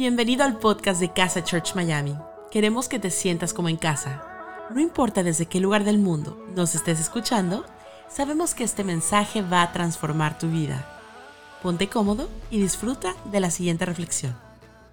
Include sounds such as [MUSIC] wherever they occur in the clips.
Bienvenido al podcast de Casa Church Miami. Queremos que te sientas como en casa. No importa desde qué lugar del mundo nos estés escuchando, sabemos que este mensaje va a transformar tu vida. Ponte cómodo y disfruta de la siguiente reflexión.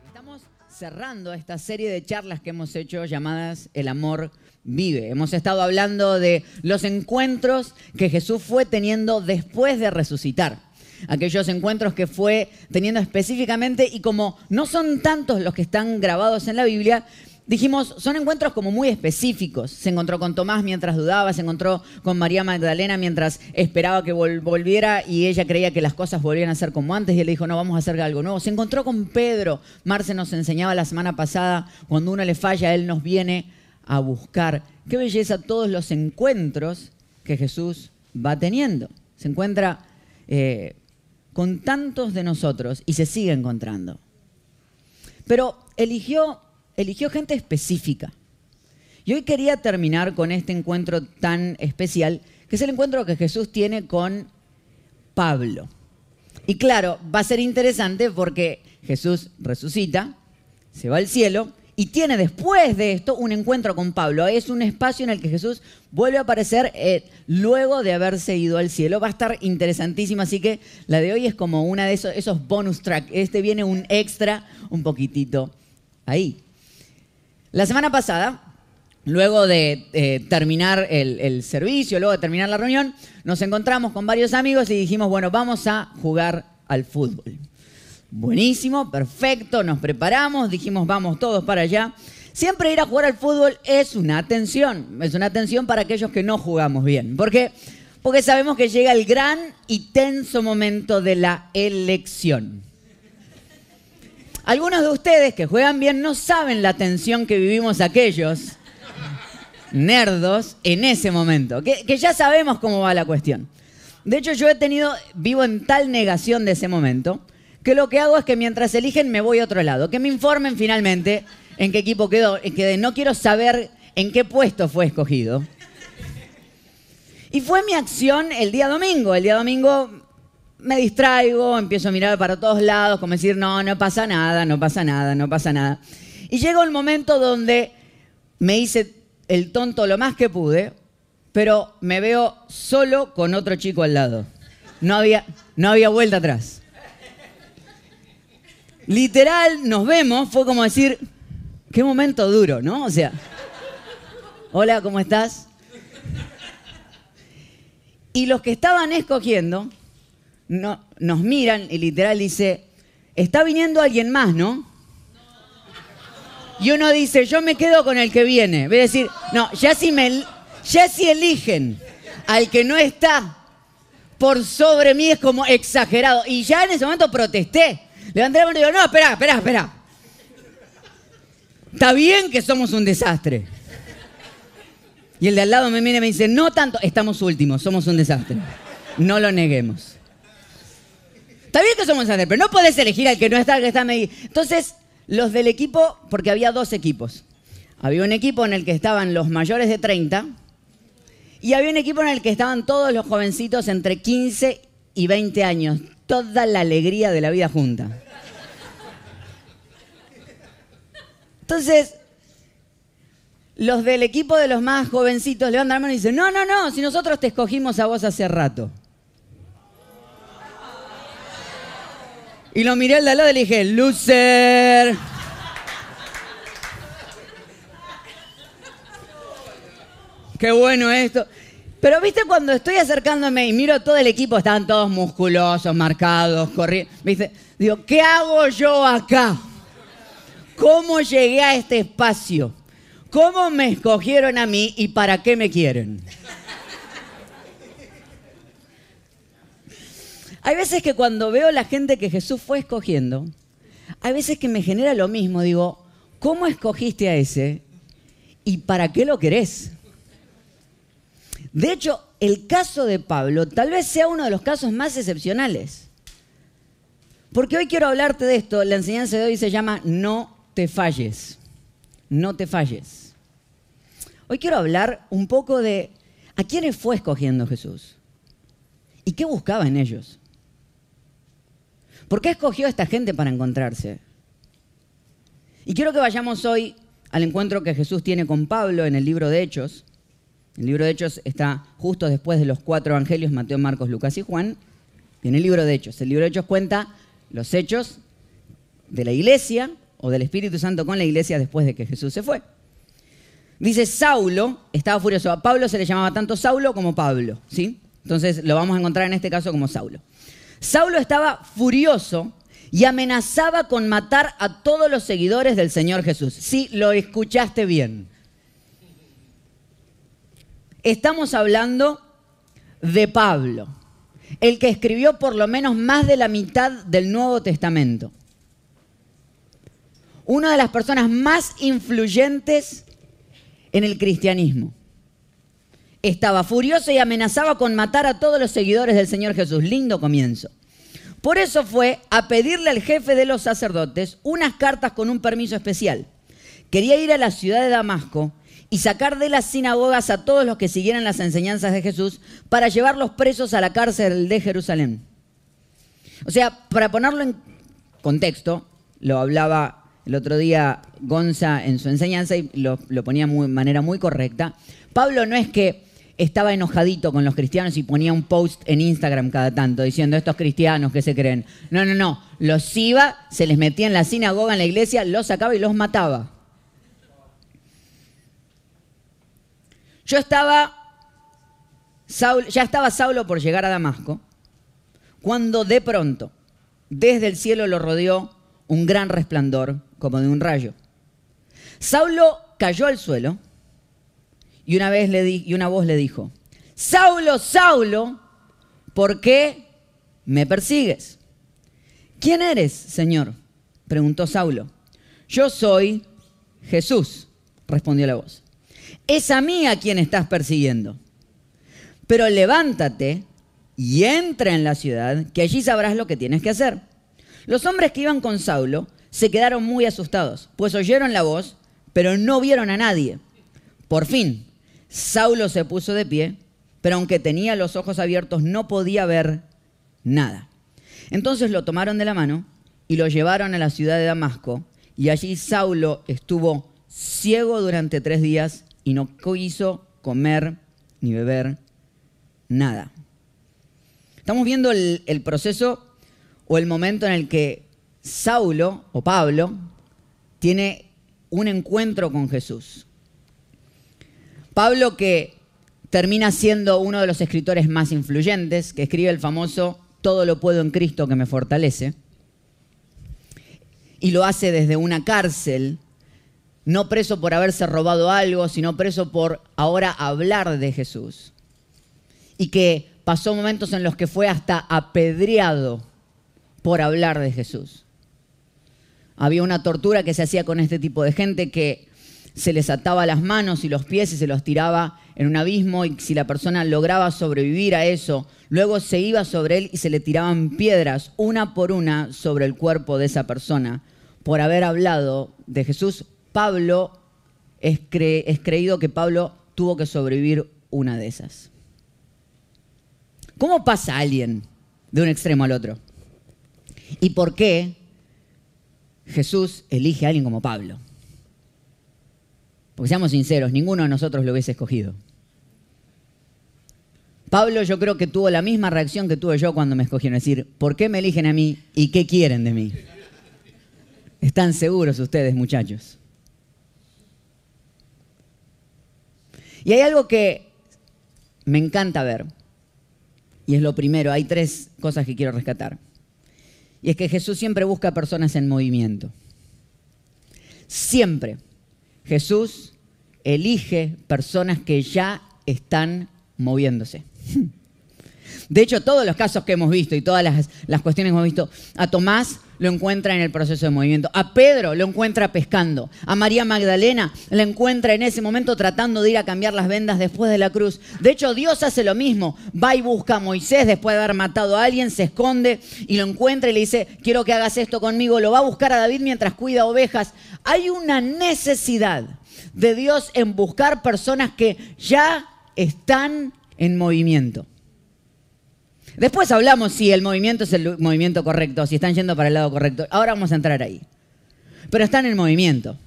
Estamos cerrando esta serie de charlas que hemos hecho llamadas El amor vive. Hemos estado hablando de los encuentros que Jesús fue teniendo después de resucitar aquellos encuentros que fue teniendo específicamente y como no son tantos los que están grabados en la Biblia, dijimos, son encuentros como muy específicos. Se encontró con Tomás mientras dudaba, se encontró con María Magdalena mientras esperaba que volviera y ella creía que las cosas volvían a ser como antes y él dijo, no, vamos a hacer algo nuevo. Se encontró con Pedro. Marce nos enseñaba la semana pasada, cuando uno le falla, él nos viene a buscar. Qué belleza todos los encuentros que Jesús va teniendo. Se encuentra eh, con tantos de nosotros y se sigue encontrando. Pero eligió, eligió gente específica. Y hoy quería terminar con este encuentro tan especial, que es el encuentro que Jesús tiene con Pablo. Y claro, va a ser interesante porque Jesús resucita, se va al cielo y tiene después de esto un encuentro con Pablo. Es un espacio en el que Jesús vuelve a aparecer eh, luego de haberse ido al cielo. Va a estar interesantísimo, así que la de hoy es como una de esos, esos bonus tracks. Este viene un extra, un poquitito ahí. La semana pasada, luego de eh, terminar el servicio, luego de terminar la reunión, nos encontramos con varios amigos y dijimos, bueno, vamos a jugar al fútbol. Buenísimo, perfecto, nos preparamos, dijimos vamos todos para allá. Siempre ir a jugar al fútbol es una atención, es una atención para aquellos que no jugamos bien. ¿Por qué? Porque sabemos que llega el gran y tenso momento de la elección. Algunos de ustedes que juegan bien no saben la tensión que vivimos aquellos nerdos en ese momento, que, que ya sabemos cómo va la cuestión. De hecho, yo he tenido, vivo en tal negación de ese momento, que lo que hago es que mientras eligen me voy a otro lado, que me informen finalmente en qué equipo quedó, que no quiero saber en qué puesto fue escogido. Y fue mi acción el día domingo. El día domingo me distraigo, empiezo a mirar para todos lados, como decir, no, no pasa nada, no pasa nada, no pasa nada. Y llegó el momento donde me hice el tonto lo más que pude, pero me veo solo con otro chico al lado. No había, no había vuelta atrás literal nos vemos, fue como decir, qué momento duro, ¿no? O sea, hola, ¿cómo estás? Y los que estaban escogiendo no, nos miran y literal dice, está viniendo alguien más, ¿no? Y uno dice, yo me quedo con el que viene. Voy a decir, no, ya si, me, ya si eligen al que no está por sobre mí es como exagerado. Y ya en ese momento protesté. Levanté la mano y digo, no, espera, espera, espera. Está bien que somos un desastre. Y el de al lado me mira y me dice, no tanto, estamos últimos, somos un desastre. No lo neguemos. Está bien que somos un desastre, pero no podés elegir al que no está, al que está ahí. Entonces, los del equipo, porque había dos equipos. Había un equipo en el que estaban los mayores de 30 y había un equipo en el que estaban todos los jovencitos entre 15 y 20 años toda la alegría de la vida junta. Entonces, los del equipo de los más jovencitos levantan la mano y dicen, no, no, no, si nosotros te escogimos a vos hace rato. Y lo miré al de al lado y le dije, loser. Qué bueno esto. Pero viste cuando estoy acercándome y miro todo el equipo, están todos musculosos, marcados, corriendo. ¿Viste? Digo, ¿qué hago yo acá? ¿Cómo llegué a este espacio? ¿Cómo me escogieron a mí y para qué me quieren? Hay veces que cuando veo la gente que Jesús fue escogiendo, hay veces que me genera lo mismo. Digo, ¿cómo escogiste a ese y para qué lo querés? De hecho, el caso de Pablo tal vez sea uno de los casos más excepcionales. Porque hoy quiero hablarte de esto. La enseñanza de hoy se llama No te falles. No te falles. Hoy quiero hablar un poco de a quiénes fue escogiendo Jesús y qué buscaba en ellos. ¿Por qué escogió a esta gente para encontrarse? Y quiero que vayamos hoy al encuentro que Jesús tiene con Pablo en el libro de Hechos. El libro de Hechos está justo después de los cuatro evangelios, Mateo, Marcos, Lucas y Juan. En el libro de Hechos. El libro de Hechos cuenta los hechos de la iglesia o del Espíritu Santo con la iglesia después de que Jesús se fue. Dice Saulo, estaba furioso. A Pablo se le llamaba tanto Saulo como Pablo, ¿sí? Entonces lo vamos a encontrar en este caso como Saulo. Saulo estaba furioso y amenazaba con matar a todos los seguidores del Señor Jesús. Sí, lo escuchaste bien. Estamos hablando de Pablo, el que escribió por lo menos más de la mitad del Nuevo Testamento. Una de las personas más influyentes en el cristianismo. Estaba furioso y amenazaba con matar a todos los seguidores del Señor Jesús. Lindo comienzo. Por eso fue a pedirle al jefe de los sacerdotes unas cartas con un permiso especial. Quería ir a la ciudad de Damasco y sacar de las sinagogas a todos los que siguieran las enseñanzas de Jesús para llevarlos presos a la cárcel de Jerusalén. O sea, para ponerlo en contexto, lo hablaba el otro día Gonza en su enseñanza y lo, ponía de manera muy correcta. Pablo no es que estaba enojadito con los cristianos y ponía un post en Instagram cada tanto diciendo estos cristianos que se creen. No, no, no. Los iba, se les metía en la sinagoga, en la iglesia, los sacaba y los mataba. Yo estaba, ya estaba Saulo por llegar a Damasco, cuando de pronto, desde el cielo lo rodeó un gran resplandor como de un rayo. Saulo cayó al suelo y una, vez le di, y una voz le dijo, Saulo, Saulo, ¿por qué me persigues? ¿Quién eres, Señor? preguntó Saulo. Yo soy Jesús, respondió la voz. Es a mí a quien estás persiguiendo. Pero levántate y entra en la ciudad, que allí sabrás lo que tienes que hacer. Los hombres que iban con Saulo se quedaron muy asustados, pues oyeron la voz, pero no vieron a nadie. Por fin, Saulo se puso de pie, pero aunque tenía los ojos abiertos no podía ver nada. Entonces lo tomaron de la mano y lo llevaron a la ciudad de Damasco, y allí Saulo estuvo ciego durante tres días y no quiso comer ni beber nada. Estamos viendo el, el proceso o el momento en el que Saulo o Pablo tiene un encuentro con Jesús. Pablo que termina siendo uno de los escritores más influyentes, que escribe el famoso Todo lo puedo en Cristo que me fortalece, y lo hace desde una cárcel, no preso por haberse robado algo, sino preso por ahora hablar de Jesús. Y que pasó momentos en los que fue hasta apedreado por hablar de Jesús. Había una tortura que se hacía con este tipo de gente que se les ataba las manos y los pies y se los tiraba en un abismo y si la persona lograba sobrevivir a eso, luego se iba sobre él y se le tiraban piedras una por una sobre el cuerpo de esa persona por haber hablado de Jesús. Pablo es, creído que Pablo tuvo que sobrevivir una de esas. ¿Cómo pasa alguien de un extremo al otro? ¿Y por qué Jesús elige a alguien como Pablo? Porque seamos sinceros, ninguno de nosotros lo hubiese escogido. Pablo yo creo que tuvo la misma reacción que tuve yo cuando me escogieron, es decir, ¿por qué me eligen a mí y qué quieren de mí? Están seguros ustedes, muchachos. Y hay algo que me encanta ver, y es lo primero, hay tres cosas que quiero rescatar. Y es que Jesús siempre busca personas en movimiento. Siempre. Jesús elige personas que ya están moviéndose. [LAUGHS] De hecho, todos los casos que hemos visto y todas las, cuestiones que hemos visto, a Tomás lo encuentra en el proceso de movimiento, a Pedro lo encuentra pescando, a María Magdalena lo encuentra en ese momento tratando de ir a cambiar las vendas después de la cruz. De hecho, Dios hace lo mismo, va y busca a Moisés después de haber matado a alguien, se esconde y lo encuentra y le dice, quiero que hagas esto conmigo, lo va a buscar a David mientras cuida ovejas. Hay una necesidad de Dios en buscar personas que ya están en movimiento. Después hablamos si el movimiento es el movimiento correcto, si están yendo para el lado correcto. Ahora vamos a entrar ahí. pero están en movimiento.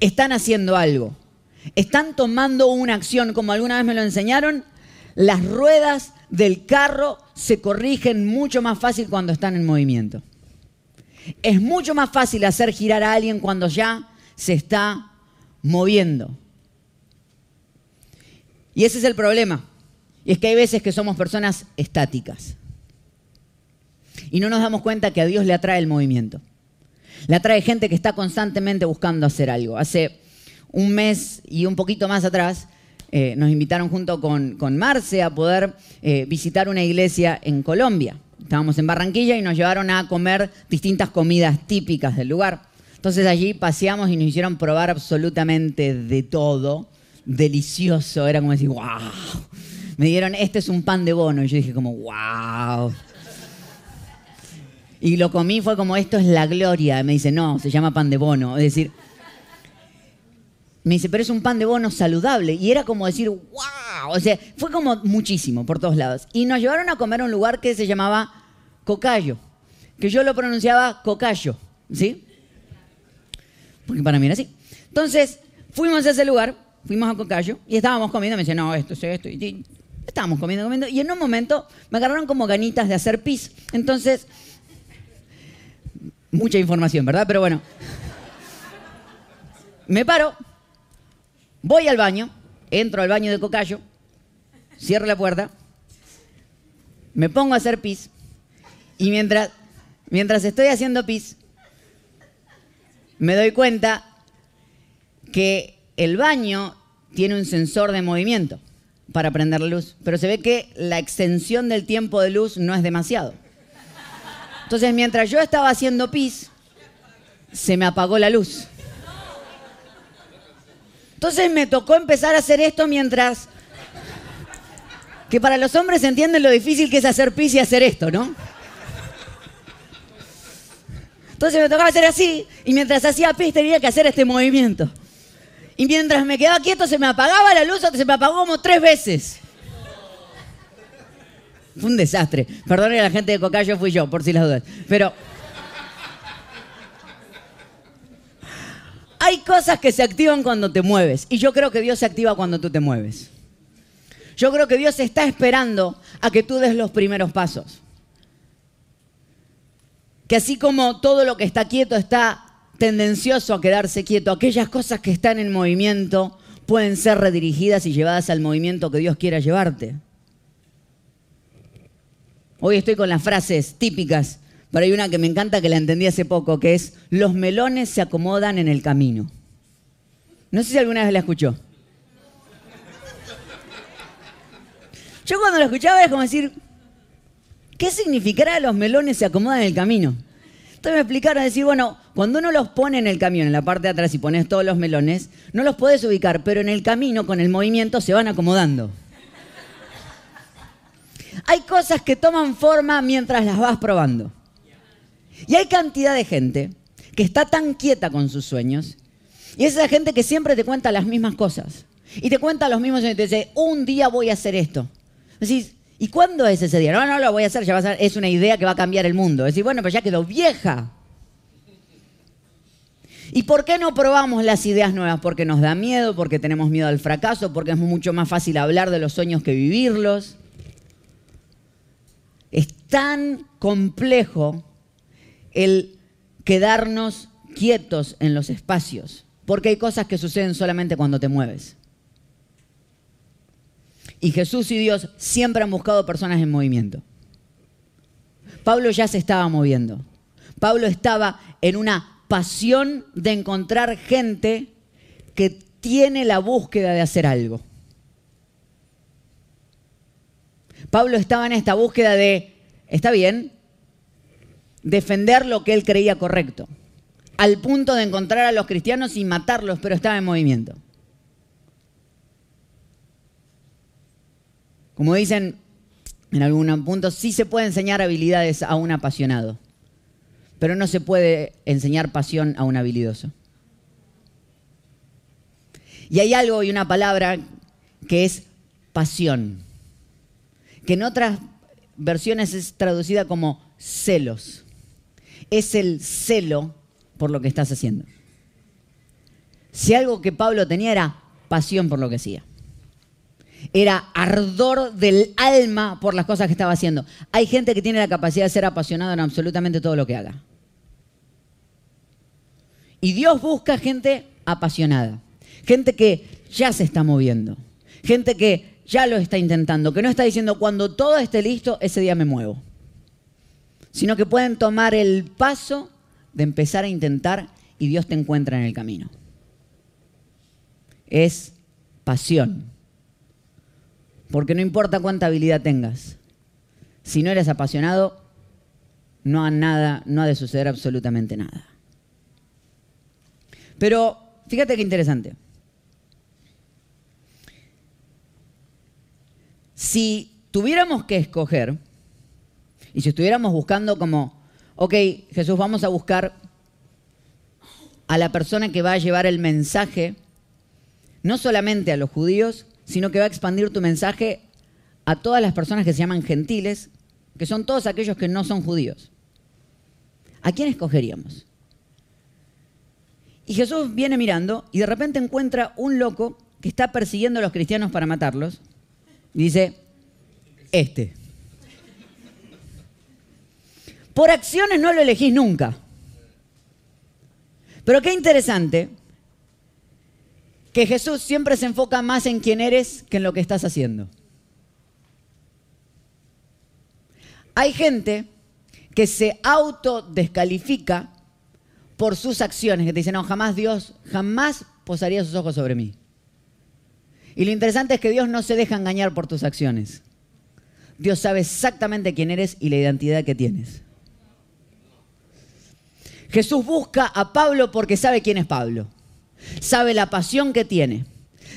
Están haciendo algo. Están tomando una acción, como alguna vez me lo enseñaron, las ruedas del carro se corrigen mucho más fácil cuando están en movimiento. Es mucho más fácil hacer girar a alguien cuando ya se está moviendo. Y ese es el problema. Y es que hay veces que somos personas estáticas. Y no nos damos cuenta que a Dios le atrae el movimiento. Le atrae gente que está constantemente buscando hacer algo. Hace un mes y un poquito más atrás eh, nos invitaron junto con, Marce a poder eh, visitar una iglesia en Colombia. Estábamos en Barranquilla y nos llevaron a comer distintas comidas típicas del lugar. Entonces allí paseamos y nos hicieron probar absolutamente de todo. Delicioso, era como decir, wow. Me dieron, este es un pan de bono. Y yo dije como, wow. Y lo comí, fue como, esto es la gloria. Me dice, no, se llama pan de bono. Es decir, me dice, pero es un pan de bono saludable. Y era como decir, wow. O sea, fue como muchísimo por todos lados. Y nos llevaron a comer a un lugar que se llamaba Cocayo. Que yo lo pronunciaba Cocayo. ¿Sí? Porque para mí era así. Entonces, fuimos a ese lugar, fuimos a Cocayo y estábamos comiendo. Me dice, no, esto es esto. Y estábamos comiendo, comiendo. Y en un momento me agarraron como ganitas de hacer pis. Entonces, mucha información, ¿verdad? Pero bueno. Me paro Voy al baño, entro al baño de Cocayo, cierro la puerta, me pongo a hacer pis y mientras, mientras estoy haciendo pis, me doy cuenta que el baño tiene un sensor de movimiento para prender la luz, pero se ve que la extensión del tiempo de luz no es demasiado. Entonces, mientras yo estaba haciendo pis, se me apagó la luz. Entonces me tocó empezar a hacer esto mientras... Que para los hombres entienden lo difícil que es hacer pis y hacer esto, ¿no? Entonces me tocaba hacer así y mientras hacía pis tenía que hacer este movimiento. Y mientras me quedaba quieto se me apagaba la luz, se me apagó como tres veces. Fue un desastre. Perdone a la gente de Cocayo, fui yo, por si las dudas. Pero... Hay cosas que se activan cuando te mueves y yo creo que Dios se activa cuando tú te mueves. Yo creo que Dios está esperando a que tú des los primeros pasos. Que así como todo lo que está quieto está tendencioso a quedarse quieto, aquellas cosas que están en movimiento pueden ser redirigidas y llevadas al movimiento que Dios quiera llevarte. Hoy estoy con las frases típicas pero hay una que me encanta que la entendí hace poco, que es, los melones se acomodan en el camino. No sé si alguna vez la escuchó. Yo cuando la escuchaba era como decir, ¿qué significará los melones se acomodan en el camino? Entonces me explicaron, decir, bueno, cuando uno los pone en el camión, en la parte de atrás y pones todos los melones, no los puedes ubicar, pero en el camino, con el movimiento, se van acomodando. Hay cosas que toman forma mientras las vas probando. Y hay cantidad de gente que está tan quieta con sus sueños. Y es esa gente que siempre te cuenta las mismas cosas. Y te cuenta los mismos sueños. Y te dice, un día voy a hacer esto. Decís, ¿y cuándo es ese día? No, no lo voy a hacer, ya va a ser, es una idea que va a cambiar el mundo. Decís, bueno, pero ya quedó vieja. ¿Y por qué no probamos las ideas nuevas? Porque nos da miedo, porque tenemos miedo al fracaso, porque es mucho más fácil hablar de los sueños que vivirlos. Es tan complejo el quedarnos quietos en los espacios, porque hay cosas que suceden solamente cuando te mueves. Y Jesús y Dios siempre han buscado personas en movimiento. Pablo ya se estaba moviendo. Pablo estaba en una pasión de encontrar gente que tiene la búsqueda de hacer algo. Pablo estaba en esta búsqueda de, está bien, defender lo que él creía correcto, al punto de encontrar a los cristianos y matarlos, pero estaba en movimiento. Como dicen en algún punto, sí se puede enseñar habilidades a un apasionado, pero no se puede enseñar pasión a un habilidoso. Y hay algo y una palabra que es pasión, que en otras versiones es traducida como celos es el celo por lo que estás haciendo. Si algo que Pablo tenía era pasión por lo que hacía. Era ardor del alma por las cosas que estaba haciendo. Hay gente que tiene la capacidad de ser apasionado en absolutamente todo lo que haga. Y Dios busca gente apasionada, gente que ya se está moviendo, gente que ya lo está intentando, que no está diciendo cuando todo esté listo, ese día me muevo, sino que pueden tomar el paso de empezar a intentar y Dios te encuentra en el camino. Es pasión. Porque no importa cuánta habilidad tengas, si no eres apasionado, no ha, nada, no ha de suceder absolutamente nada. Pero fíjate qué interesante. Si tuviéramos que escoger, y si estuviéramos buscando como, ok, Jesús, vamos a buscar a la persona que va a llevar el mensaje, no solamente a los judíos, sino que va a expandir tu mensaje a todas las personas que se llaman gentiles, que son todos aquellos que no son judíos. ¿A quién escogeríamos? Y Jesús viene mirando y de repente encuentra un loco que está persiguiendo a los cristianos para matarlos. Y dice, este. Por acciones no lo elegís nunca. Pero qué interesante que Jesús siempre se enfoca más en quién eres que en lo que estás haciendo. Hay gente que se autodescalifica por sus acciones, que te dicen, no, jamás Dios, jamás posaría sus ojos sobre mí. Y lo interesante es que Dios no se deja engañar por tus acciones. Dios sabe exactamente quién eres y la identidad que tienes. Jesús busca a Pablo porque sabe quién es Pablo. Sabe la pasión que tiene.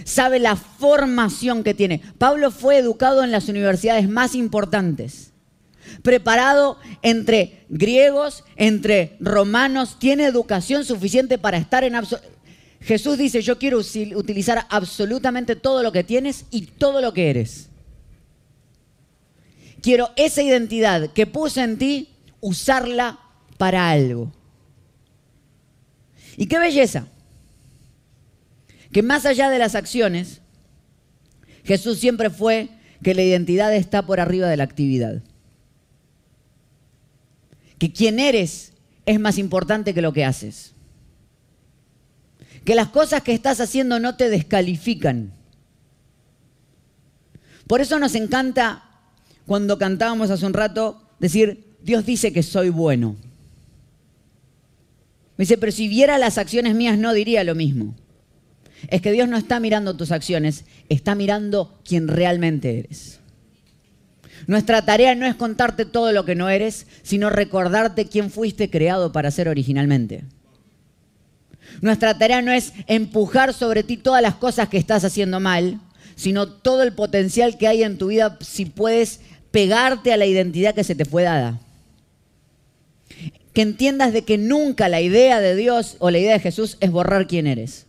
Sabe la formación que tiene. Pablo fue educado en las universidades más importantes preparado entre griegos, entre romanos, tiene educación suficiente para estar en Jesús dice, yo quiero utilizar absolutamente todo lo que tienes y todo lo que eres. Quiero esa identidad que puse en ti, usarla para algo. Y qué belleza, que más allá de las acciones, Jesús siempre fue que la identidad está por arriba de la actividad que quien eres es más importante que lo que haces. Que las cosas que estás haciendo no te descalifican. Por eso nos encanta cuando cantábamos hace un rato decir, Dios dice que soy bueno. Me dice, pero si viera las acciones mías no diría lo mismo. Es que Dios no está mirando tus acciones, está mirando quien realmente eres. Nuestra tarea no es contarte todo lo que no eres, sino recordarte quién fuiste creado para ser originalmente. Nuestra tarea no es empujar sobre ti todas las cosas que estás haciendo mal, sino todo el potencial que hay en tu vida si puedes pegarte a la identidad que se te fue dada. Que entiendas de que nunca la idea de Dios o la idea de Jesús es borrar quién eres.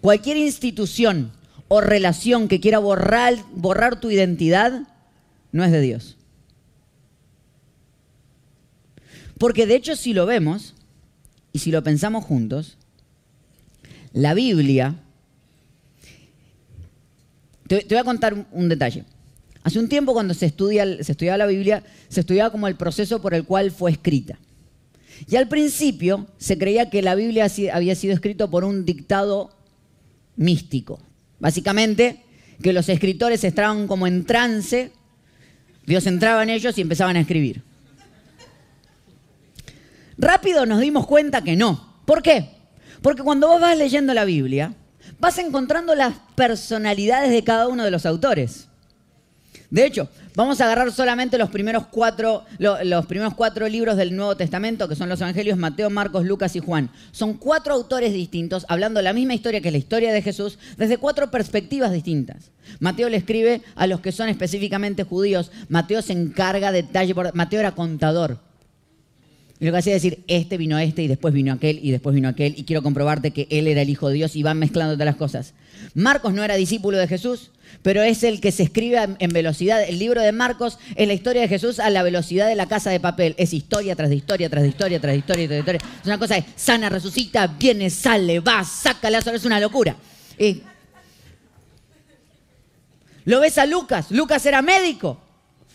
Cualquier institución o relación que quiera borrar, tu identidad no es de Dios. Porque de hecho si lo vemos y si lo pensamos juntos, la Biblia, te, voy a contar un, detalle. Hace un tiempo cuando se, estudia, se estudiaba la Biblia, se estudiaba como el proceso por el cual fue escrita. Y al principio se creía que la Biblia había sido escrita por un dictado místico. Básicamente, que los escritores estaban como en trance Dios entraba en ellos y empezaban a escribir. Rápido nos dimos cuenta que no. ¿Por qué? Porque cuando vos vas leyendo la Biblia, vas encontrando las personalidades de cada uno de los autores. De hecho, vamos a agarrar solamente los primeros cuatro, los primeros cuatro libros del Nuevo Testamento, que son los Evangelios Mateo, Marcos, Lucas y Juan. Son cuatro autores distintos, hablando la misma historia que la historia de Jesús, desde cuatro perspectivas distintas. Mateo le escribe a los que son específicamente judíos. Mateo se encarga de detalle. Mateo era contador. Y lo que hacía es decir, este vino este y después vino aquel y después vino aquel y quiero comprobarte que él era el Hijo de Dios y van mezclando todas las cosas. Marcos no era discípulo de Jesús, pero es el que se escribe en velocidad. El libro de Marcos es la historia de Jesús a la velocidad de la casa de papel. Es historia tras de historia, tras de historia, tras de historia, tras historia. Es una cosa de sana, resucita, viene, sale, va, saca la es una locura. lo ves a Lucas, Lucas era médico.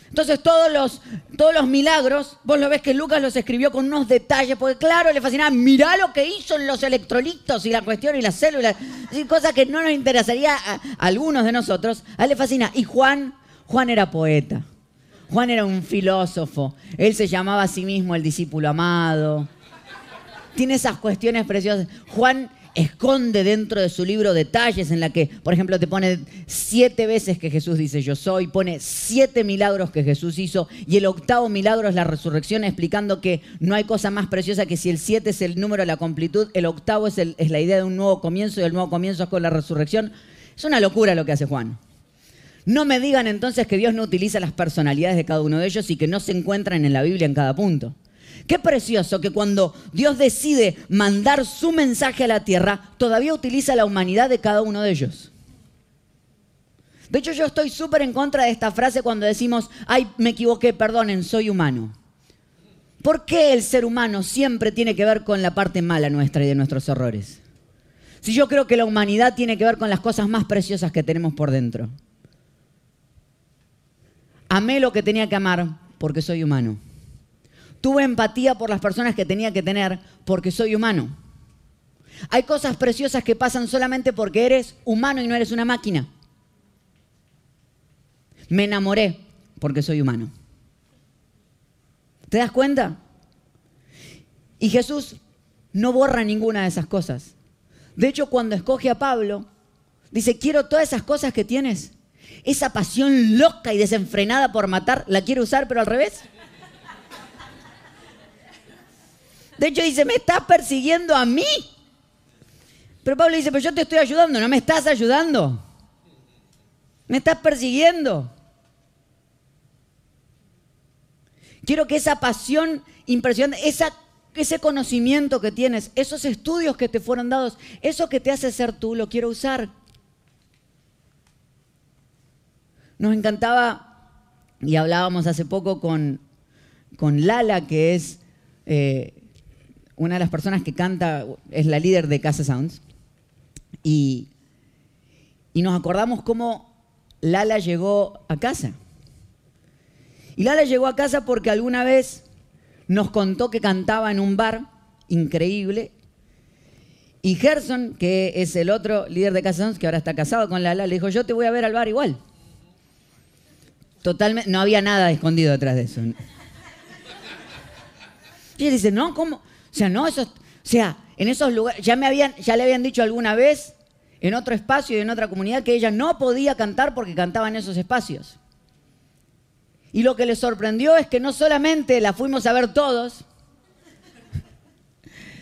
Entonces todos los, todos los milagros, vos lo ves que Lucas los escribió con unos detalles, porque claro, le fascinaba, mirá lo que hizo en los electrolitos y la cuestión y las células, cosas que no nos interesaría a, algunos de nosotros, a le fascina. Y Juan, Juan era poeta, Juan era un filósofo, él se llamaba a sí mismo el discípulo amado. Tiene esas cuestiones preciosas. Juan esconde dentro de su libro detalles en la que, por ejemplo, te pone siete veces que Jesús dice yo soy, pone siete milagros que Jesús hizo y el octavo milagro es la resurrección, explicando que no hay cosa más preciosa que si el siete es el número de la completud, el octavo es, la idea de un nuevo comienzo y el nuevo comienzo es con la resurrección. Es una locura lo que hace Juan. No me digan entonces que Dios no utiliza las personalidades de cada uno de ellos y que no se encuentran en la Biblia en cada punto. Qué precioso que cuando Dios decide mandar su mensaje a la tierra, todavía utiliza la humanidad de cada uno de ellos. De hecho, yo estoy súper en contra de esta frase cuando decimos, ay, me equivoqué, perdonen, soy humano. ¿Por qué el ser humano siempre tiene que ver con la parte mala nuestra y de nuestros errores? Si yo creo que la humanidad tiene que ver con las cosas más preciosas que tenemos por dentro. Amé lo que tenía que amar porque soy humano. Tuve empatía por las personas que tenía que tener porque soy humano. Hay cosas preciosas que pasan solamente porque eres humano y no eres una máquina. Me enamoré porque soy humano. ¿Te das cuenta? Y Jesús no borra ninguna de esas cosas. De hecho, cuando escoge a Pablo, dice, quiero todas esas cosas que tienes. Esa pasión loca y desenfrenada por matar, la quiero usar, pero al revés. De hecho dice, me estás persiguiendo a mí. Pero Pablo dice, pero yo te estoy ayudando, no me estás ayudando. Me estás persiguiendo. Quiero que esa pasión impresionante, ese conocimiento que tienes, esos estudios que te fueron dados, eso que te hace ser tú, lo quiero usar. Nos encantaba, y hablábamos hace poco con, con Lala, que es eh, una de las personas que canta es la líder de Casa Sounds. Y, y nos acordamos cómo Lala llegó a casa. Y Lala llegó a casa porque alguna vez nos contó que cantaba en un bar increíble. Y Gerson, que es el otro líder de Casa Sounds, que ahora está casado con Lala, le dijo, yo te voy a ver al bar igual. Totalmente, no había nada escondido detrás de eso. Y él dice, no, ¿cómo? O sea, no, eso, o sea, en esos lugares, ya, me habían, ya le habían dicho alguna vez en otro espacio y en otra comunidad que ella no podía cantar porque cantaba en esos espacios. Y lo que le sorprendió es que no solamente la fuimos a ver todos,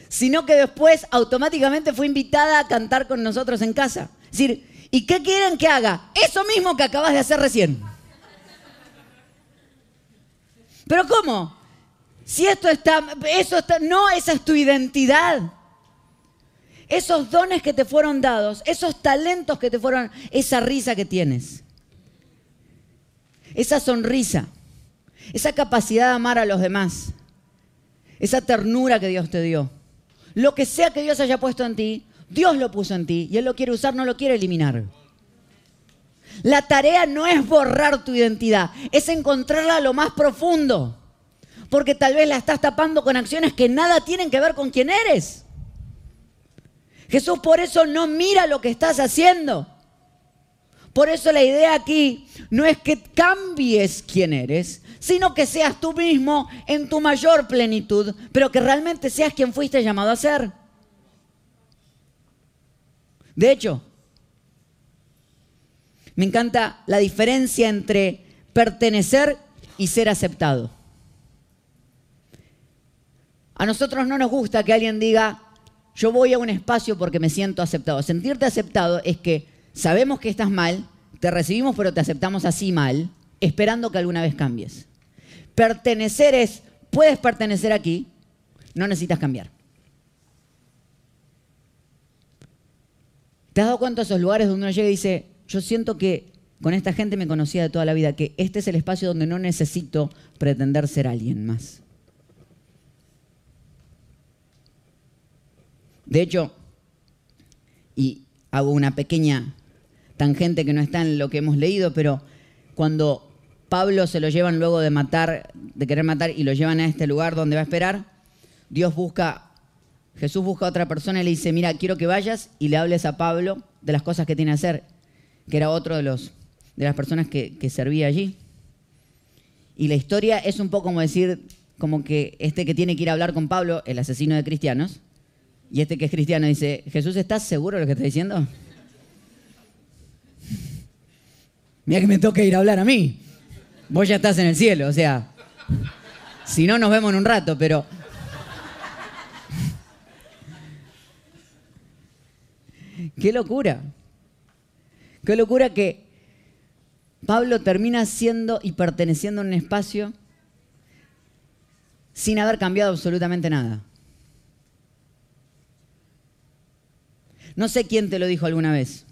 sino que después automáticamente fue invitada a cantar con nosotros en casa. Es decir, ¿y qué quieren que haga? Eso mismo que acabas de hacer recién. ¿Pero cómo? Si esto está, eso está, no, esa es tu identidad. Esos dones que te fueron dados, esos talentos que te fueron, esa risa que tienes, esa sonrisa, esa capacidad de amar a los demás, esa ternura que Dios te dio. Lo que sea que Dios haya puesto en ti, Dios lo puso en ti y Él lo quiere usar, no lo quiere eliminar. La tarea no es borrar tu identidad, es encontrarla a lo más profundo porque tal vez la estás tapando con acciones que nada tienen que ver con quién eres. Jesús por eso no mira lo que estás haciendo. Por eso la idea aquí no es que cambies quién eres, sino que seas tú mismo en tu mayor plenitud, pero que realmente seas quien fuiste llamado a ser. De hecho, me encanta la diferencia entre pertenecer y ser aceptado. A nosotros no nos gusta que alguien diga, yo voy a un espacio porque me siento aceptado. Sentirte aceptado es que sabemos que estás mal, te recibimos pero te aceptamos así mal, esperando que alguna vez cambies. Pertenecer es, puedes pertenecer aquí, no necesitas cambiar. ¿Te has dado cuenta de esos lugares donde uno llega y dice, yo siento que con esta gente me conocía de toda la vida, que este es el espacio donde no necesito pretender ser alguien más? De hecho, y hago una pequeña tangente que no está en lo que hemos leído, pero cuando Pablo se lo llevan luego de matar, de querer matar, y lo llevan a este lugar donde va a esperar, Dios busca, Jesús busca a otra persona y le dice, mira, quiero que vayas y le hables a Pablo de las cosas que tiene que hacer, que era otro de, los, de las personas que, que servía allí. Y la historia es un poco como decir, como que este que tiene que ir a hablar con Pablo, el asesino de cristianos, y este que es cristiano dice, Jesús, ¿estás seguro de lo que está diciendo? Mira que me toca ir a hablar a mí. Vos ya estás en el cielo, o sea, si no nos vemos en un rato, pero... [LAUGHS] Qué locura. Qué locura que Pablo termina siendo y perteneciendo a un espacio sin haber cambiado absolutamente nada. No sé quién te lo dijo alguna vez,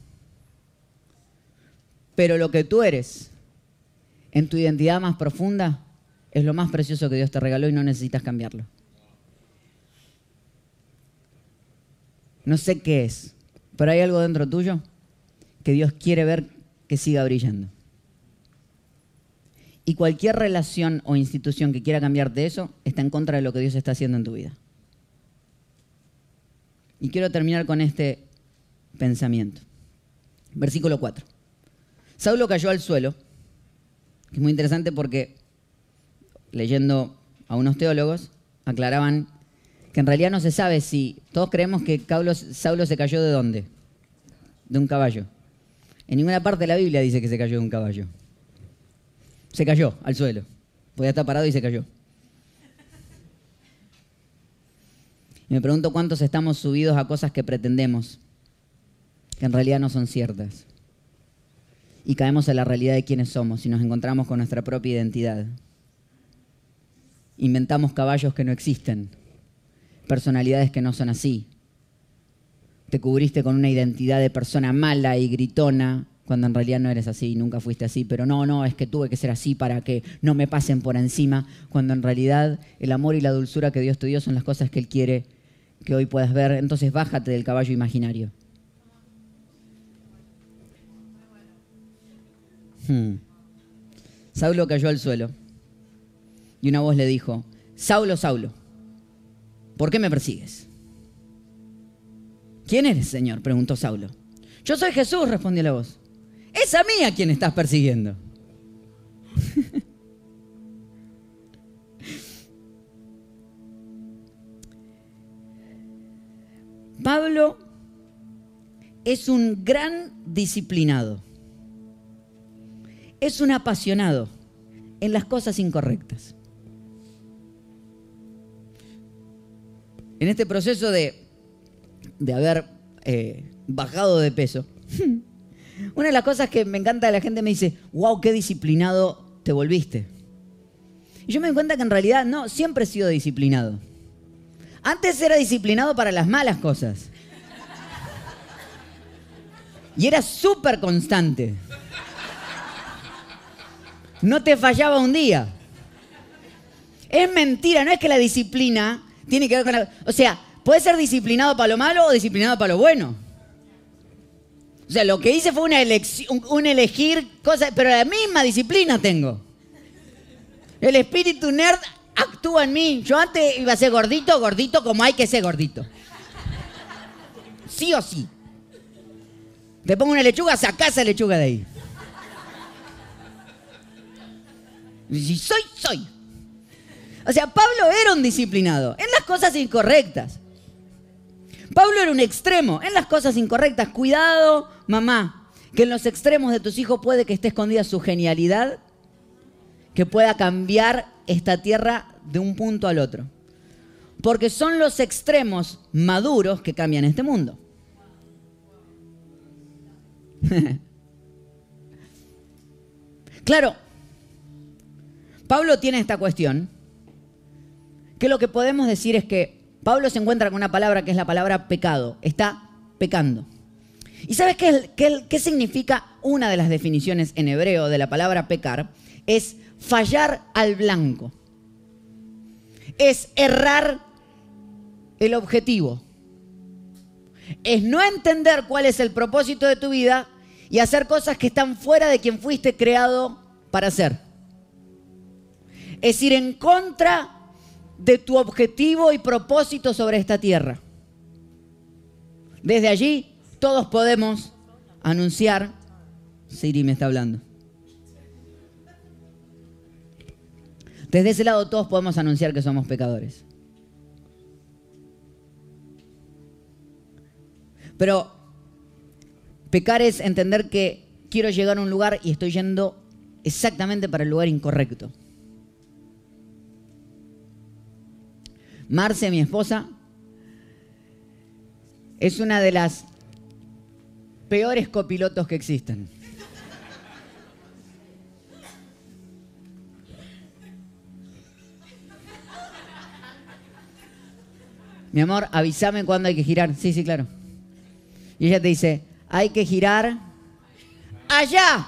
pero lo que tú eres en tu identidad más profunda es lo más precioso que Dios te regaló y no necesitas cambiarlo. No sé qué es, pero hay algo dentro tuyo que Dios quiere ver que siga brillando. Y cualquier relación o institución que quiera cambiarte eso está en contra de lo que Dios está haciendo en tu vida. Y quiero terminar con este pensamiento. Versículo 4. Saulo cayó al suelo, es muy interesante porque leyendo a unos teólogos aclaraban que en realidad no se sabe si todos creemos que Saulo se cayó de dónde? De un caballo. En ninguna parte de la Biblia dice que se cayó de un caballo. Se cayó al suelo. Podía estar parado y se cayó. Y me pregunto cuántos estamos subidos a cosas que pretendemos que en realidad no son ciertas. Y caemos en la realidad de quiénes somos y nos encontramos con nuestra propia identidad. Inventamos caballos que no existen, personalidades que no son así. Te cubriste con una identidad de persona mala y gritona cuando en realidad no eres así, nunca fuiste así, pero no, no, es que tuve que ser así para que no me pasen por encima, cuando en realidad el amor y la dulzura que Dios te dio son las cosas que Él quiere que hoy puedas ver, entonces bájate del caballo imaginario. Hmm. Saulo cayó al suelo y una voz le dijo, Saulo, Saulo, ¿por qué me persigues? ¿Quién eres, Señor? preguntó Saulo. Yo soy Jesús, respondió la voz. Es a mí a quien estás persiguiendo. [LAUGHS] Pablo es un gran disciplinado es un apasionado en las cosas incorrectas. En este proceso de, de haber eh, bajado de peso, [LAUGHS] una de las cosas que me encanta de la gente me dice, wow, qué disciplinado te volviste. Y yo me doy cuenta que en realidad no, siempre he sido disciplinado. Antes era disciplinado para las malas cosas. Y era súper constante. No te fallaba un día. Es mentira, no es que la disciplina tiene que ver con la... O sea, puede ser disciplinado para lo malo o disciplinado para lo bueno. O sea, lo que hice fue una elección, un elegir cosas, pero la misma disciplina tengo. El espíritu nerd actúa en mí. Yo antes iba a ser gordito, gordito como hay que ser gordito. Sí o sí. Te pongo una lechuga, saca esa lechuga de ahí. Si soy, soy. O sea, Pablo era un disciplinado en las cosas incorrectas. Pablo era un extremo en las cosas incorrectas. Cuidado, mamá, que en los extremos de tus hijos puede que esté escondida su genialidad, que pueda cambiar esta tierra de un punto al otro. Porque son los extremos maduros que cambian este mundo. [LAUGHS] claro, Pablo tiene esta cuestión, que lo que podemos decir es que Pablo se encuentra con una palabra que es la palabra pecado. Está pecando. ¿Y sabes qué, qué, significa una de las definiciones en hebreo de la palabra pecar? Es fallar al blanco. Es errar el objetivo. Es no entender cuál es el propósito de tu vida y hacer cosas que están fuera de quien fuiste creado para hacer. Es ir en contra de tu objetivo y propósito sobre esta tierra. Desde allí todos podemos anunciar, Siri me está hablando. Desde ese lado todos podemos anunciar que somos pecadores. Pero pecar es entender que quiero llegar a un lugar y estoy yendo exactamente para el lugar incorrecto. Marce, mi esposa, es una de las peores copilotos que existen. Mi amor, avísame cuándo hay que girar. Sí, sí, claro. Y ella te dice, hay que girar allá.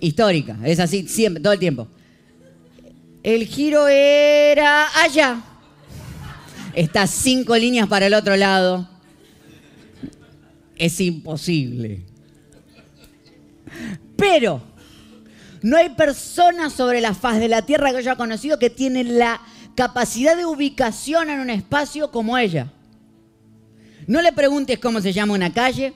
Histórica, es así siempre, todo el tiempo. El giro era allá. Está cinco líneas para el otro lado. Es imposible. Pero no hay persona sobre la faz de la tierra que yo haya conocido que tiene la capacidad de ubicación en un espacio como ella. No le preguntes cómo se llama una calle.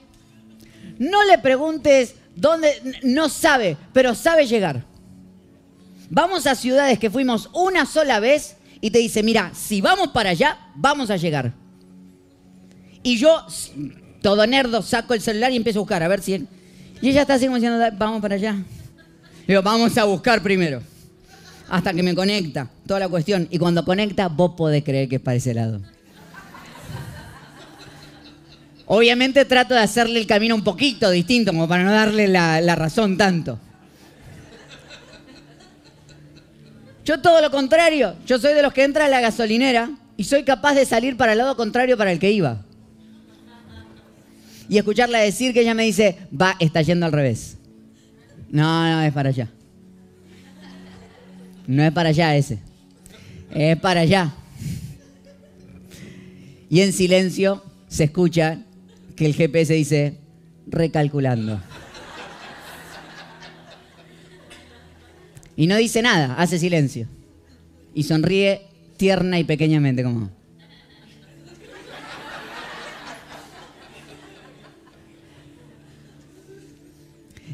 No le preguntes dónde. No sabe, pero sabe llegar. Vamos a ciudades que fuimos una sola vez y te dice, mira, si vamos para allá, vamos a llegar. Y yo, todo nerdo, saco el celular y empiezo a buscar, a ver si... Y ella está así como diciendo, vamos para allá. Digo, vamos a buscar primero. Hasta que me conecta, toda la cuestión. Y cuando conecta, vos podés creer que es para ese lado. Obviamente trato de hacerle el camino un poquito distinto, como para no darle la, razón tanto. Yo todo lo contrario, yo soy de los que entra a la gasolinera y soy capaz de salir para el lado contrario para el que iba. Y escucharla decir que ella me dice, va, está yendo al revés. No, no, es para allá. No es para allá ese. Es para allá. Y en silencio se escucha que el GPS dice, recalculando. Y no dice nada, hace silencio. Y sonríe tierna y pequeñamente como...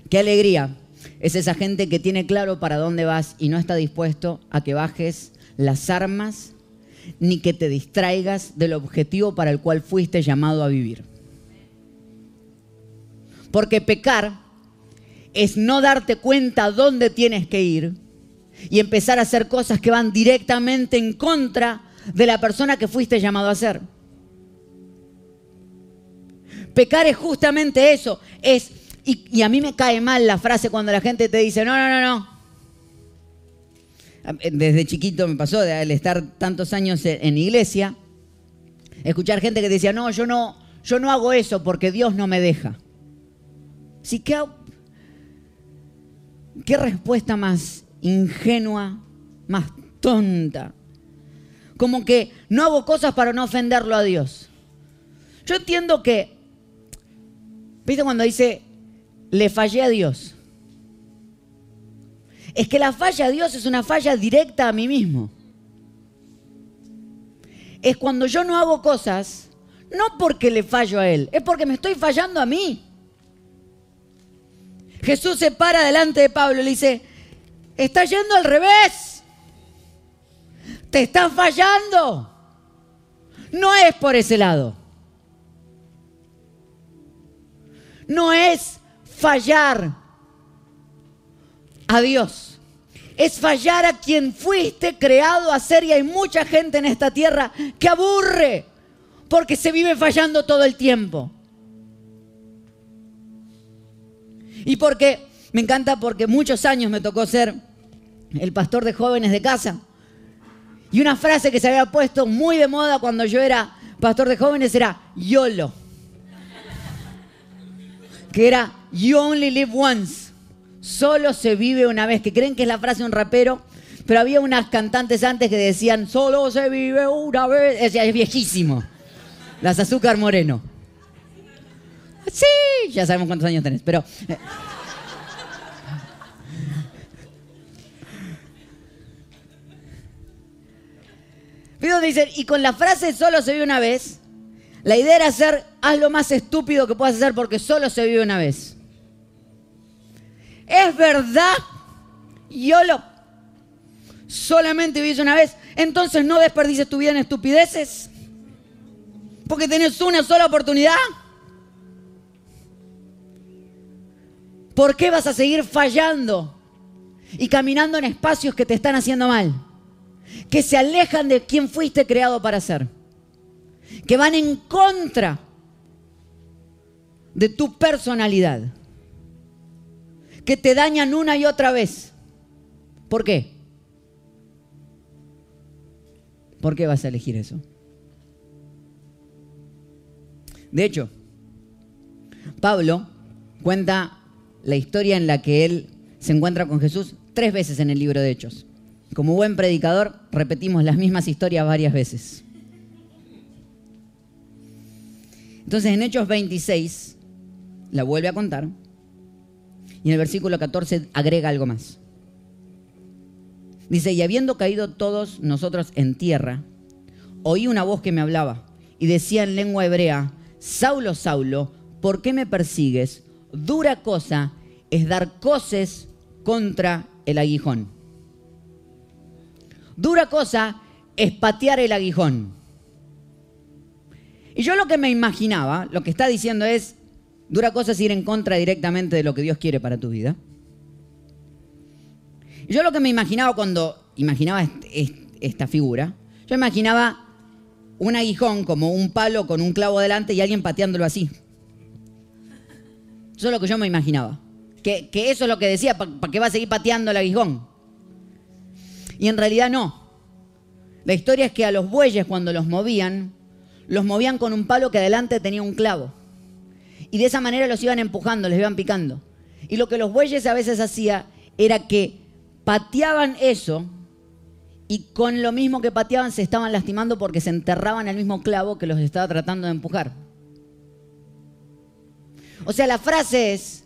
Qué alegría es esa gente que tiene claro para dónde vas y no está dispuesto a que bajes las armas ni que te distraigas del objetivo para el cual fuiste llamado a vivir. Porque pecar es no darte cuenta dónde tienes que ir y empezar a hacer cosas que van directamente en contra de la persona que fuiste llamado a ser. Pecar es justamente eso, es y, a mí me cae mal la frase cuando la gente te dice, no, no, no, no. Desde chiquito me pasó, al estar tantos años en iglesia, escuchar gente que decía, no, yo no, yo no hago eso porque Dios no me deja. Sí, ¿qué, qué respuesta más ingenua, más tonta. Como que no hago cosas para no ofenderlo a Dios. Yo entiendo que, ¿viste cuando dice, le fallé a Dios. Es que la falla a Dios es una falla directa a mí mismo. Es cuando yo no hago cosas, no porque le fallo a Él, es porque me estoy fallando a mí. Jesús se para delante de Pablo y le dice, está yendo al revés. Te están fallando. No es por ese lado. No es fallar a Dios. Es fallar a quien fuiste creado a ser y hay mucha gente en esta tierra que aburre porque se vive fallando todo el tiempo. Y porque Me encanta porque muchos años me tocó ser el pastor de jóvenes de casa. Y una frase que se había puesto muy de moda cuando yo era pastor de jóvenes era YOLO. Que era You only live once. Solo se vive una vez. Que creen que es la frase de un rapero. Pero había unas cantantes antes que decían, solo se vive una vez. Es, es viejísimo. Las azúcar moreno. Sí, ya sabemos cuántos años tenés, pero... Eh. Pero dicen, y con la frase solo se vive una vez, la idea era hacer, haz lo más estúpido que puedas hacer porque solo se vive una vez. Es verdad, YOLO, solamente vivís una vez, entonces no desperdices tu vida en estupideces, porque tenés una sola oportunidad. ¿Por qué vas a seguir fallando y caminando en espacios que te están haciendo mal? Que se alejan de quien fuiste creado para ser. Que van en contra de tu personalidad. Que te dañan una y otra vez. ¿Por qué? ¿Por qué vas a elegir eso? De hecho, Pablo cuenta la historia en la que él se encuentra con Jesús tres veces en el libro de Hechos. Como buen predicador, repetimos las mismas historias varias veces. Entonces en Hechos 26 la vuelve a contar y en el versículo 14 agrega algo más. Dice, y habiendo caído todos nosotros en tierra, oí una voz que me hablaba y decía en lengua hebrea, Saulo, Saulo, ¿por qué me persigues? Dura cosa es dar coces contra el aguijón. Dura cosa es patear el aguijón. Y yo lo que me imaginaba, lo que está diciendo es, dura cosa es ir en contra directamente de lo que Dios quiere para tu vida. Y yo lo que me imaginaba cuando imaginaba esta figura, yo imaginaba un aguijón como un palo con un clavo delante y alguien pateándolo así. Eso es lo que yo me imaginaba que, eso es lo que decía, ¿para qué va a seguir pateando el aguijón? Y en realidad no. La historia es que a los bueyes cuando los movían, los movían con un palo que adelante tenía un clavo. Y de esa manera los iban empujando, les iban picando. Y lo que los bueyes a veces hacía era que pateaban eso y con lo mismo que pateaban se estaban lastimando porque se enterraban el mismo clavo que los estaba tratando de empujar. O sea, la frase es,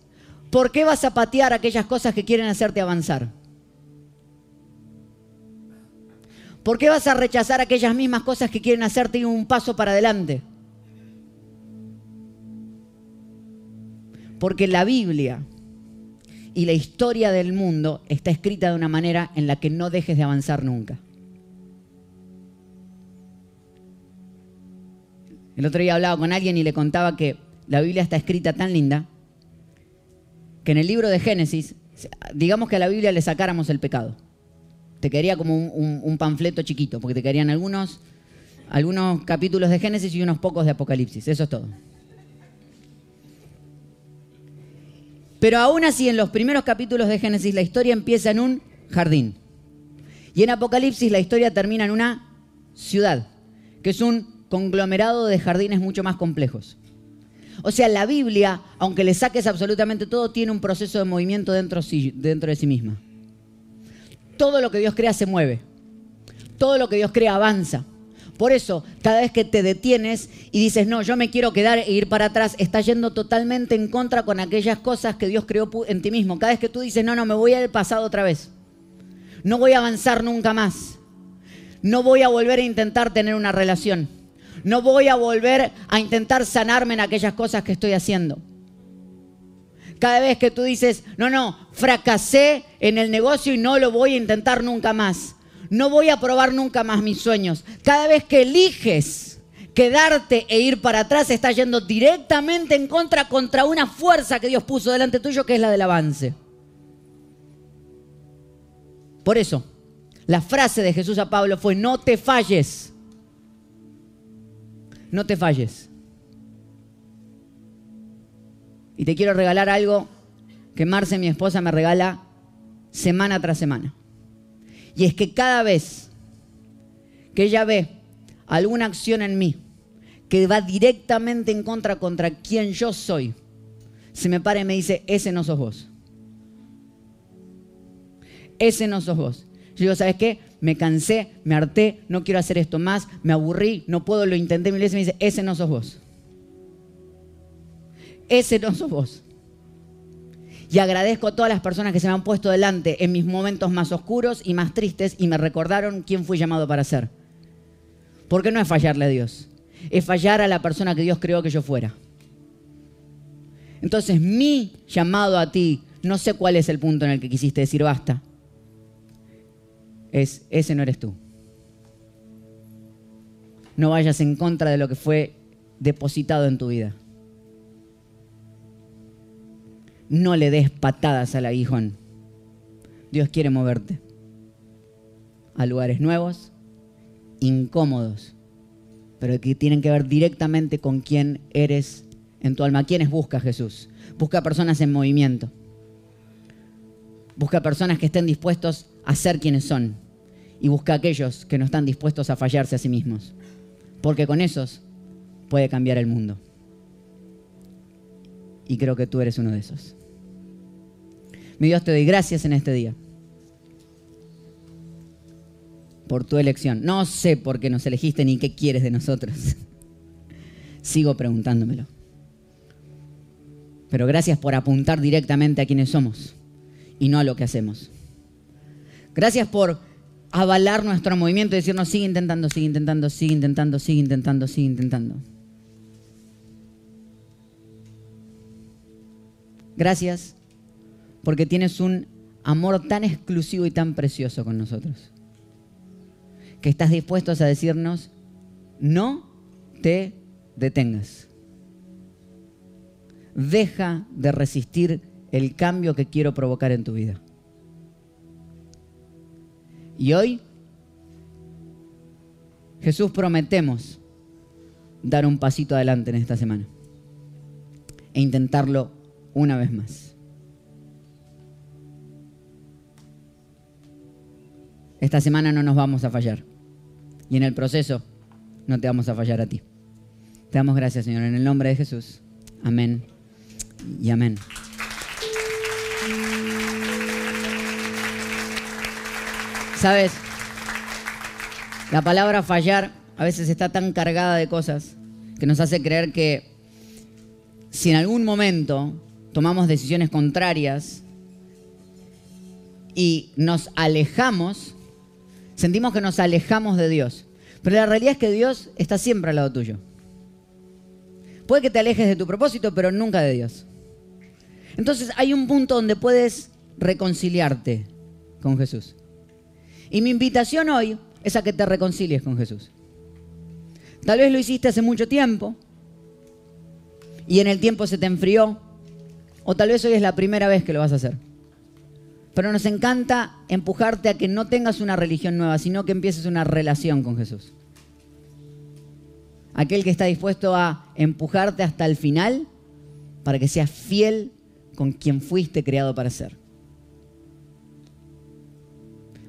¿Por qué vas a patear aquellas cosas que quieren hacerte avanzar? ¿Por qué vas a rechazar aquellas mismas cosas que quieren hacerte ir un paso para adelante? Porque la Biblia y la historia del mundo está escrita de una manera en la que no dejes de avanzar nunca. El otro día hablaba con alguien y le contaba que la Biblia está escrita tan linda que en el libro de Génesis, digamos que a la Biblia le sacáramos el pecado. Te quedaría como un, panfleto chiquito, porque te quedarían algunos, algunos capítulos de Génesis y unos pocos de Apocalipsis. Eso es todo. Pero aún así, en los primeros capítulos de Génesis, la historia empieza en un jardín. Y en Apocalipsis la historia termina en una ciudad, que es un conglomerado de jardines mucho más complejos. O sea, la Biblia, aunque le saques absolutamente todo, tiene un proceso de movimiento dentro, de sí misma. Todo lo que Dios crea se mueve. Todo lo que Dios crea avanza. Por eso, cada vez que te detienes y dices, no, yo me quiero quedar e ir para atrás, estás yendo totalmente en contra con aquellas cosas que Dios creó en ti mismo. Cada vez que tú dices, no, no, me voy al pasado otra vez. No voy a avanzar nunca más. No voy a volver a intentar tener una relación no voy a volver a intentar sanarme en aquellas cosas que estoy haciendo. Cada vez que tú dices, no, no, fracasé en el negocio y no lo voy a intentar nunca más. No voy a probar nunca más mis sueños. Cada vez que eliges quedarte e ir para atrás, estás yendo directamente en contra contra una fuerza que Dios puso delante tuyo, que es la del avance. Por eso, la frase de Jesús a Pablo fue, no te falles no te falles. Y te quiero regalar algo que Marce, mi esposa, me regala semana tras semana. Y es que cada vez que ella ve alguna acción en mí que va directamente en contra contra quien yo soy, se me para y me dice, ese no sos vos. Ese no sos vos. Yo digo, ¿sabes qué? Me cansé, me harté, no quiero hacer esto más, me aburrí, no puedo, lo intenté mil veces. Me dice, ese no sos vos. Ese no sos vos. Y agradezco a todas las personas que se me han puesto delante en mis momentos más oscuros y más tristes y me recordaron quién fui llamado para ser. Porque no es fallarle a Dios, es fallar a la persona que Dios creó que yo fuera. Entonces mi llamado a ti, no sé cuál es el punto en el que quisiste decir basta, es ese no eres tú. No vayas en contra de lo que fue depositado en tu vida. No le des patadas al aguijón. Dios quiere moverte a lugares nuevos, incómodos, pero que tienen que ver directamente con quién eres en tu alma. ¿Quiénes busca Jesús? Busca personas en movimiento. Busca personas que estén dispuestos a ser quienes son. Y busca aquellos que no están dispuestos a fallarse a sí mismos. Porque con esos puede cambiar el mundo. Y creo que tú eres uno de esos. Mi Dios, te doy gracias en este día. Por tu elección. No sé por qué nos elegiste ni qué quieres de nosotros. [LAUGHS] Sigo preguntándomelo. Pero gracias por apuntar directamente a quienes somos y no a lo que hacemos. Gracias por avalar nuestro movimiento y decirnos, sigue intentando, sigue intentando, sigue intentando, sigue intentando, sigue intentando. Gracias porque tienes un amor tan exclusivo y tan precioso con nosotros. Que estás dispuestos a decirnos, no te detengas deja de resistir el cambio que quiero provocar en tu vida. Y hoy, Jesús, prometemos dar un pasito adelante en esta semana e intentarlo una vez más. Esta semana no nos vamos a fallar y en el proceso no te vamos a fallar a ti. Te damos gracias, Señor, en el nombre de Jesús. Amén y amén. Sabes, la palabra fallar a veces está tan cargada de cosas que nos hace creer que si en algún momento tomamos decisiones contrarias y nos alejamos, sentimos que nos alejamos de Dios. Pero la realidad es que Dios está siempre al lado tuyo. Puede que te alejes de tu propósito, pero nunca de Dios. Entonces hay un punto donde puedes reconciliarte con Jesús. Y mi invitación hoy es a que te reconcilies con Jesús. Tal vez lo hiciste hace mucho tiempo y en el tiempo se te enfrió, o tal vez hoy es la primera vez que lo vas a hacer. Pero nos encanta empujarte a que no tengas una religión nueva, sino que empieces una relación con Jesús. Aquel que está dispuesto a empujarte hasta el final para que seas fiel con quien fuiste creado para ser.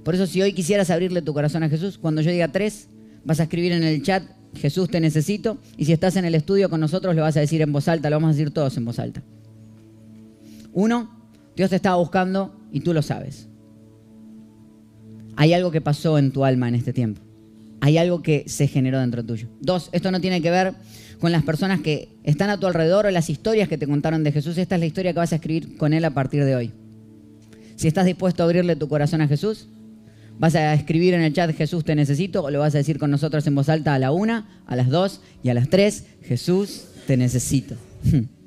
Por eso si hoy quisieras abrirle tu corazón a Jesús, cuando yo diga tres, vas a escribir en el chat, Jesús te necesito, y si estás en el estudio con nosotros, lo vas a decir en voz alta, lo vamos a decir todos en voz alta. Uno, Dios te estaba buscando y tú lo sabes. Hay algo que pasó en tu alma en este tiempo. Hay algo que se generó dentro tuyo. Dos, esto no tiene que ver con las personas que están a tu alrededor o las historias que te contaron de Jesús. Esta es la historia que vas a escribir con Él a partir de hoy. Si estás dispuesto a abrirle tu corazón a Jesús, vas a escribir en el chat Jesús te necesito o lo vas a decir con nosotros en voz alta a la una, a las dos y a las tres, Jesús te necesito. [LAUGHS]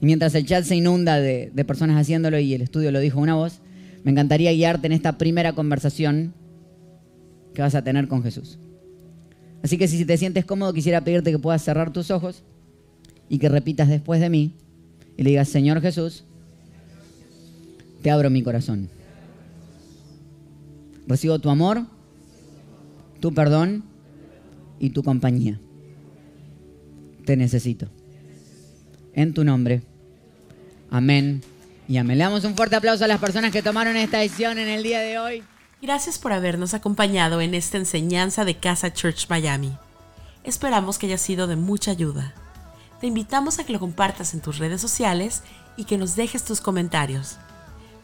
Y mientras el chat se inunda de, personas haciéndolo y el estudio lo dijo una voz, me encantaría guiarte en esta primera conversación que vas a tener con Jesús. Así que si te sientes cómodo, quisiera pedirte que puedas cerrar tus ojos y que repitas después de mí y le digas, Señor Jesús, te abro mi corazón. Recibo tu amor, tu perdón y tu compañía. Te necesito. En tu nombre. Amén Y le damos un fuerte aplauso a las personas que tomaron esta decisión en el día de hoy. Gracias por habernos acompañado en esta enseñanza de Casa Church Miami. Esperamos que haya sido de mucha ayuda. Te invitamos a que lo compartas en tus redes sociales y que nos dejes tus comentarios.